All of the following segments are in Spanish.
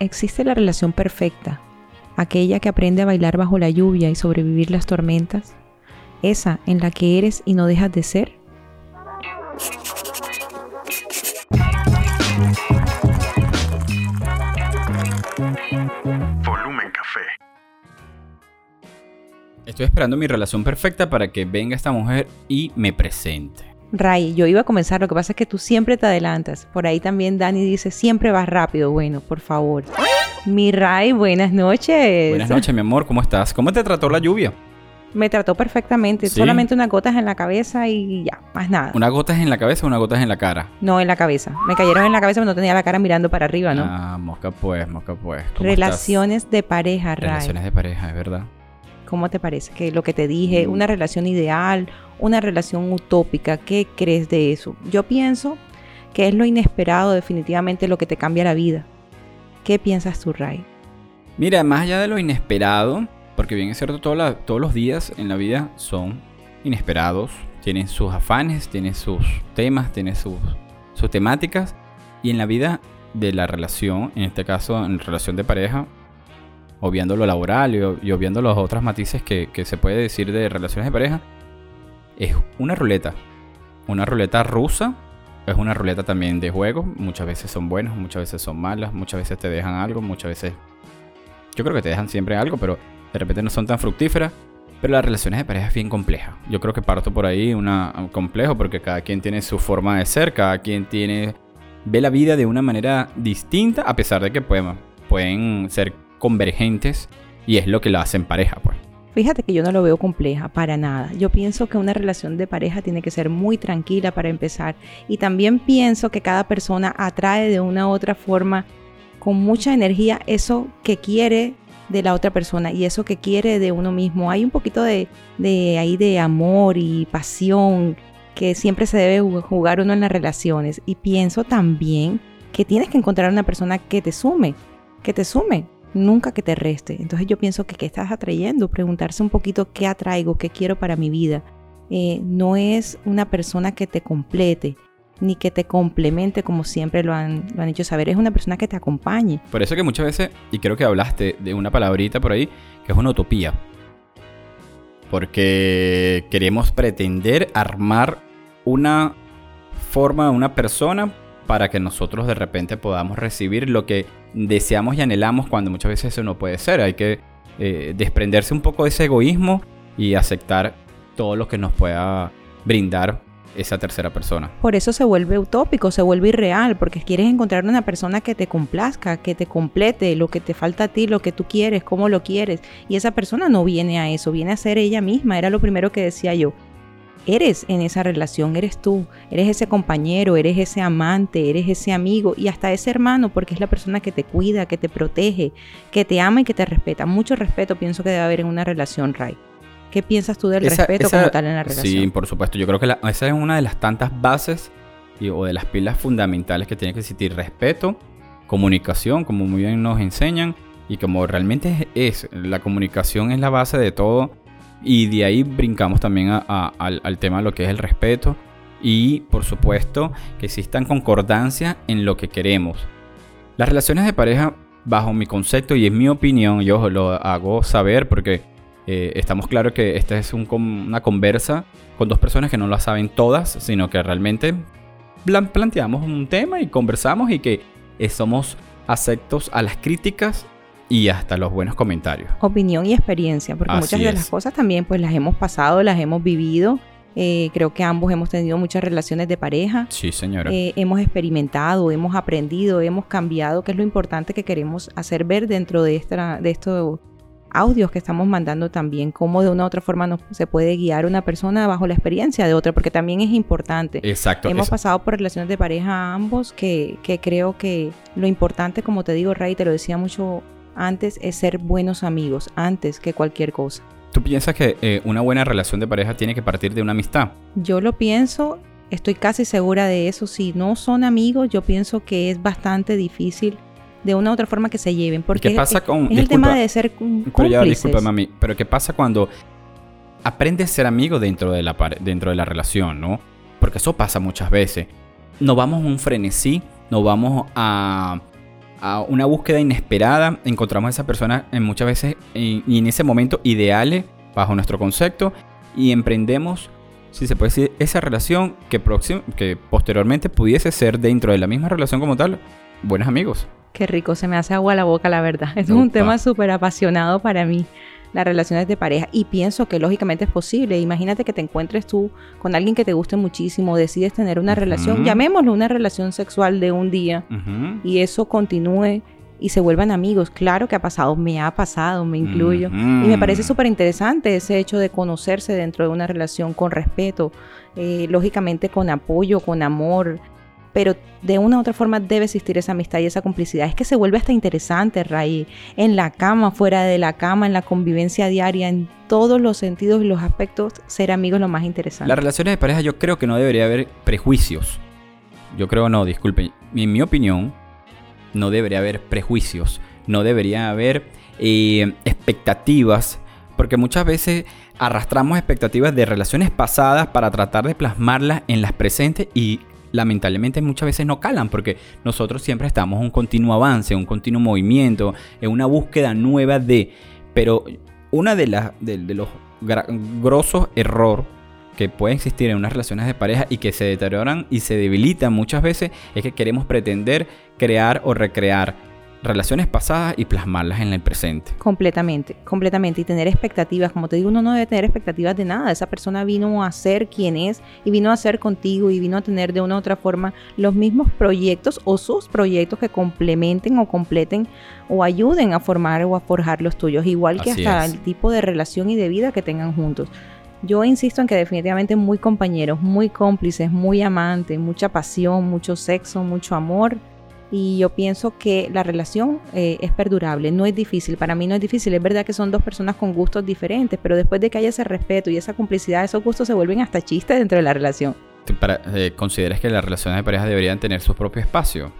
existe la relación perfecta, aquella que aprende a bailar bajo la lluvia y sobrevivir las tormentas, esa en la que eres y no dejas de ser. Volumen Café. Estoy esperando mi relación perfecta para que venga esta mujer y me presente. Ray, yo iba a comenzar, lo que pasa es que tú siempre te adelantas. Por ahí también Dani dice, siempre vas rápido. Bueno, por favor. Mi Ray, buenas noches. Buenas noches, mi amor, ¿cómo estás? ¿Cómo te trató la lluvia? Me trató perfectamente, ¿Sí? solamente unas gotas en la cabeza y ya, más nada. ¿Una gota es en la cabeza o una gota es en la cara? No, en la cabeza. Me cayeron en la cabeza, pero no tenía la cara mirando para arriba, ¿no? Ah, mosca pues, mosca pues. ¿Cómo Relaciones de pareja? Ray. Relaciones de pareja, es verdad. ¿Cómo te parece? Que lo que te dije, Mm. una relación ideal, una relación utópica, ¿qué crees de eso? Yo pienso que es lo inesperado definitivamente lo que te cambia la vida. ¿Qué piensas tú, Ray? Mira, más allá de lo inesperado, porque bien es cierto, la- todos los días en la vida son inesperados, tienen sus afanes, tienen sus temas, tienen sus, sus temáticas, y en la vida de la relación, en este caso en relación de pareja, obviando lo laboral y, obviando los otros matices que, que se puede decir de relaciones de pareja, es una ruleta, una ruleta rusa. Es una ruleta también de juego. Muchas veces son buenas, muchas veces son malas, muchas veces te dejan algo, muchas veces yo creo que te dejan siempre algo, pero de repente no son tan fructíferas. Pero las relaciones de pareja es bien compleja. Yo creo que parto por ahí una, un complejo porque cada quien tiene su forma de ser, cada quien tiene ve la vida de una manera distinta a pesar de que pueden, pueden ser convergentes y es lo que la hacen pareja, pues. Fíjate que yo no lo veo compleja, para nada. Yo pienso que una relación de pareja tiene que ser muy tranquila para empezar. Y también pienso que cada persona atrae de una u otra forma, con mucha energía, eso que quiere de la otra persona y eso que quiere de uno mismo. Hay un poquito de, de ahí de amor y pasión que siempre se debe ju- jugar uno en las relaciones. Y pienso también que tienes que encontrar una persona que te sume, que te sume, nunca que te reste. Entonces yo pienso que qué estás atrayendo, preguntarse un poquito qué atraigo, qué quiero para mi vida. Eh, no es una persona que te complete, ni que te complemente como siempre lo han, lo han hecho saber, es una persona que te acompañe. Por eso que muchas veces, y creo que hablaste de una palabrita por ahí, que es una utopía. Porque queremos pretender armar una forma, una persona para que nosotros de repente podamos recibir lo que deseamos y anhelamos cuando muchas veces eso no puede ser. Hay que eh, desprenderse un poco de ese egoísmo y aceptar todo lo que nos pueda brindar esa tercera persona. Por eso se vuelve utópico, se vuelve irreal, porque quieres encontrar una persona que te complazca, que te complete lo que te falta a ti, lo que tú quieres, cómo lo quieres. Y esa persona no viene a eso, viene a ser ella misma, era lo primero que decía yo. Eres en esa relación, eres tú, eres ese compañero, eres ese amante, eres ese amigo y hasta ese hermano, porque es la persona que te cuida, que te protege, que te ama y que te respeta. Mucho respeto pienso que debe haber en una relación, Ray. ¿Qué piensas tú del Esa- respeto esa- como tal en la relación? Sí, por supuesto. Yo creo que la- esa es una de las tantas bases y- o de las pilas fundamentales que tiene que existir. Respeto, comunicación, como muy bien nos enseñan, y como realmente es, es, la comunicación es la base de todo. Y de ahí brincamos también al, tema de lo que es el respeto. Y por supuesto que existan concordancia en lo que queremos. Las relaciones de pareja, bajo mi concepto y en mi opinión, yo lo hago saber porque eh, estamos claros que esta es una conversa con dos personas que no la saben todas, sino que realmente plan- planteamos un tema y conversamos y que eh, somos aceptos a las críticas y hasta los buenos comentarios. opinión y experiencia, porque Así muchas de es. las cosas también pues las hemos pasado, las hemos vivido. Eh, creo que ambos hemos tenido muchas relaciones de pareja. Sí, señora. Eh, hemos experimentado, hemos aprendido, hemos cambiado, que es lo importante que queremos hacer ver dentro de, esta, de estos audios que estamos mandando también, cómo de una u otra forma nos, se puede guiar una persona bajo la experiencia de otra, porque también es importante. Exacto. Hemos pasado por relaciones de pareja ambos que, que creo que lo importante, como te digo, Ray, te lo decía mucho antes, es ser buenos amigos, antes que cualquier cosa. ¿Tú piensas que eh, una buena relación de pareja tiene que partir de una amistad? Yo lo pienso, estoy casi segura de eso. Si no son amigos, yo pienso que es bastante difícil de una u otra forma que se lleven. Porque ¿Qué pasa es, con- es el tema de ser cum- Pero ya, cómplices. disculpa, mami. Pero ¿qué pasa cuando aprendes a ser amigo dentro de, la, dentro de la relación, no? Porque eso pasa muchas veces. No vamos a un frenesí, no vamos a, a una búsqueda inesperada, encontramos a esa persona en muchas veces y en ese momento ideales bajo nuestro concepto y emprendemos, si se puede decir, esa relación que, que posteriormente pudiese ser dentro de la misma relación como tal, buenos amigos. Qué rico, se me hace agua la boca, la verdad. Es un tema súper apasionado para mí, las relaciones de pareja. Y pienso que lógicamente es posible. Imagínate que te encuentres tú con alguien que te guste muchísimo, decides tener una relación, llamémoslo una relación sexual de un día, y eso continúe y se vuelvan amigos. Claro que ha pasado, me ha pasado, me incluyo. Y me parece súper interesante ese hecho de conocerse dentro de una relación con respeto, eh, lógicamente con apoyo, con amor. Pero de una u otra forma debe existir esa amistad y esa complicidad. Es que se vuelve hasta interesante, Ray, en la cama, fuera de la cama, en la convivencia diaria, en todos los sentidos y los aspectos, ser amigos es lo más interesante. Las relaciones de pareja yo creo que no debería haber prejuicios. Yo creo no, disculpen. En mi opinión, no debería haber prejuicios, no debería haber eh, expectativas, porque muchas veces arrastramos expectativas de relaciones pasadas para tratar de plasmarlas en las presentes y lamentablemente muchas veces no calan porque nosotros siempre estamos en un continuo avance, un continuo movimiento, en una búsqueda nueva de... Pero una de, las de, los grosos errores que puede existir en unas relaciones de pareja y que se deterioran y se debilitan muchas veces es que queremos pretender crear o recrear relaciones pasadas y plasmarlas en el presente. Completamente, completamente. Y tener expectativas, como te digo, uno no debe tener expectativas de nada. Esa persona vino a ser quien es y vino a ser contigo y vino a tener de una u otra forma los mismos proyectos o sus proyectos que complementen o completen o ayuden a formar o a forjar los tuyos, igual que hasta el tipo de relación y de vida que tengan juntos. Yo insisto en que definitivamente muy compañeros, muy cómplices, muy amantes, mucha pasión, mucho sexo, mucho amor. Y yo pienso que la relación eh, es perdurable, no es difícil. Para mí no es difícil. Es verdad que son dos personas con gustos diferentes, pero después de que haya ese respeto y esa complicidad, esos gustos se vuelven hasta chistes dentro de la relación. Para, eh, ¿Consideras que las relaciones de pareja deberían tener su propio espacio?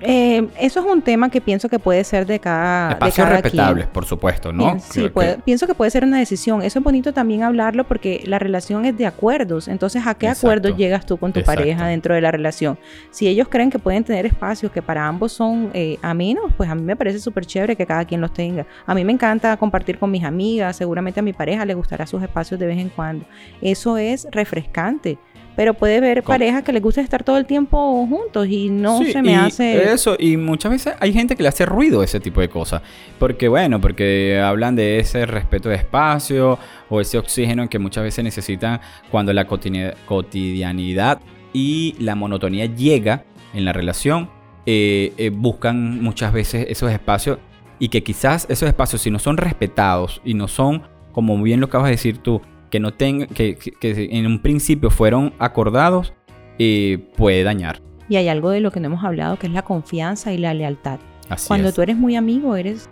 Eh, eso es un tema que pienso que puede ser de cada. Espacios respetables, por supuesto, ¿no? sí, pienso que puede ser una decisión. Eso es bonito también hablarlo porque la relación es de acuerdos. Entonces, ¿a qué acuerdos llegas tú con tu pareja dentro de la relación? Si ellos creen que pueden tener espacios que para ambos son eh, amenos, pues a mí me parece súper chévere que cada quien los tenga. A mí me encanta compartir con mis amigas, seguramente a mi pareja le gustará sus espacios de vez en cuando. Eso es refrescante pero puede haber parejas que les gusta estar todo el tiempo juntos y no se me hace... Eso, y muchas veces hay gente que le hace ruido ese tipo de cosas. Porque bueno, porque hablan de ese respeto de espacio o ese oxígeno que muchas veces necesitan cuando la cotidianidad y la monotonía llega en la relación. Eh, eh, buscan muchas veces esos espacios y que quizás esos espacios si no son respetados y no son, como bien lo acabas de decir tú, que no tenga, que, en un principio fueron acordados, eh, puede dañar. Y hay algo de lo que no hemos hablado, que es la confianza y la lealtad. Cuando tú eres muy amigo, eres,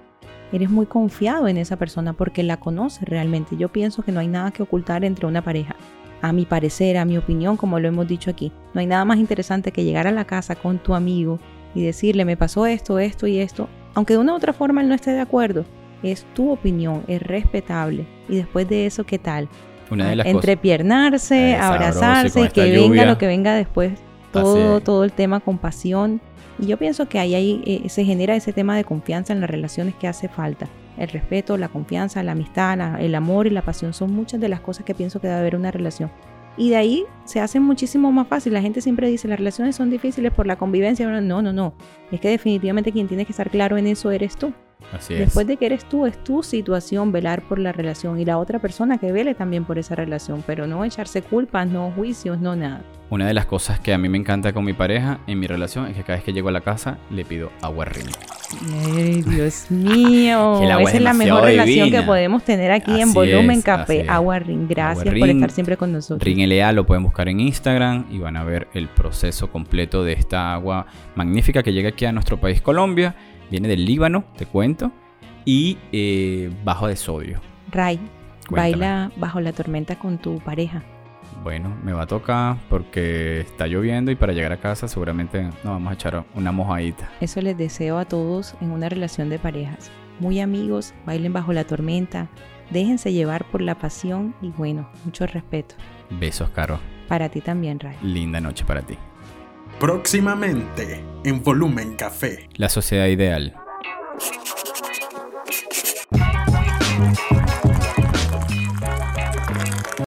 eres muy confiado en esa persona porque la conoces realmente. Yo pienso que no hay nada que ocultar entre una pareja. A mi parecer, a mi opinión, como lo hemos dicho aquí, no hay nada más interesante que llegar a la casa con tu amigo y decirle, me pasó esto, esto y esto, aunque de una u otra forma él no esté de acuerdo, es tu opinión, es respetable. Y después de eso, ¿qué tal? Una de las Entrepiernarse, abrazarse y que venga lo que venga después. Todo, todo el tema con pasión. Y yo pienso que ahí, ahí eh, se genera ese tema de confianza en las relaciones que hace falta. El respeto, la confianza, la amistad, el amor y la pasión son muchas de las cosas que pienso que debe haber una relación. Y de ahí se hace muchísimo más fácil. La gente siempre dice, las relaciones son difíciles por la convivencia. No, no, no. Es que definitivamente quien tiene que estar claro en eso eres tú. Después de que eres tú, es tu situación velar por la relación y la otra persona que vele también por esa relación, pero no echarse culpas, no juicios, no nada. Una de las cosas que a mí me encanta con mi pareja en mi relación es que cada vez que llego a la casa le pido agua rin. Ay, Dios mío. Esa es, la mejor relación que podemos tener aquí en Volumen Café. Agua rin. Gracias por estar siempre con nosotros. Rin LA lo pueden buscar en Instagram y van a ver el proceso completo de esta agua magnífica que llega aquí a nuestro país Colombia Viene del Líbano, te cuento. Y eh, bajo de sodio. Ray, baila bajo la tormenta con tu pareja. Bueno, me va a tocar porque está lloviendo y para llegar a casa seguramente nos vamos a echar una mojadita. Eso les deseo a todos en una relación de parejas. Muy amigos, bailen bajo la tormenta, déjense llevar por la pasión y bueno, mucho respeto. Besos, Caro. Para ti también, Ray. Linda noche para ti. Próximamente en Volumen Café. La sociedad ideal.